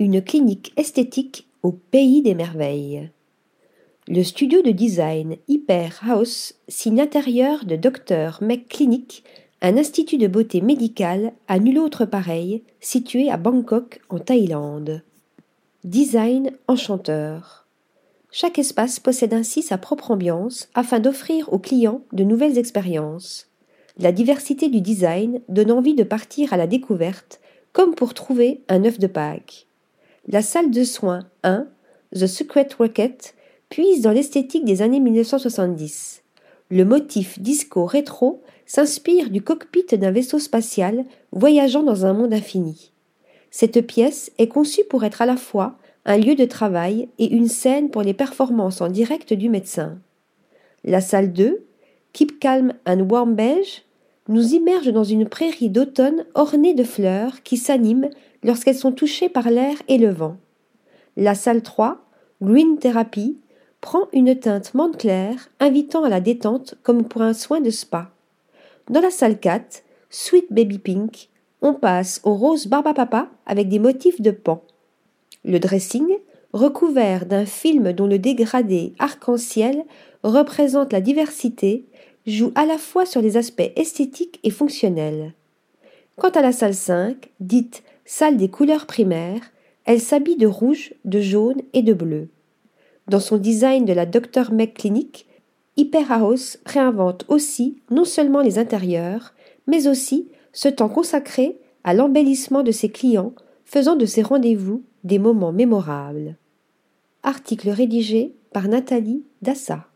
Une clinique esthétique au pays des merveilles. Le studio de design Hyper House signe intérieur de Dr. Mec Clinic, un institut de beauté médicale à nul autre pareil, situé à Bangkok, en Thaïlande. Design enchanteur. Chaque espace possède ainsi sa propre ambiance afin d'offrir aux clients de nouvelles expériences. La diversité du design donne envie de partir à la découverte, comme pour trouver un œuf de Pâques. La salle de soins 1, The Secret Rocket, puise dans l'esthétique des années 1970. Le motif disco rétro s'inspire du cockpit d'un vaisseau spatial voyageant dans un monde infini. Cette pièce est conçue pour être à la fois un lieu de travail et une scène pour les performances en direct du médecin. La salle 2, Keep Calm and Warm Beige, nous immerge dans une prairie d'automne ornée de fleurs qui s'animent lorsqu'elles sont touchées par l'air et le vent. La salle 3, Green Therapy, prend une teinte menthe claire, invitant à la détente comme pour un soin de spa. Dans la salle 4, Sweet Baby Pink, on passe au rose Barbapapa avec des motifs de pan. Le dressing, recouvert d'un film dont le dégradé arc-en-ciel représente la diversité, joue à la fois sur les aspects esthétiques et fonctionnels. Quant à la salle 5, dite salle des couleurs primaires, elle s'habille de rouge, de jaune et de bleu. Dans son design de la Dr. Mec Clinic, Hyper House réinvente aussi non seulement les intérieurs, mais aussi ce temps consacré à l'embellissement de ses clients, faisant de ses rendez-vous des moments mémorables. Article rédigé par Nathalie Dassa.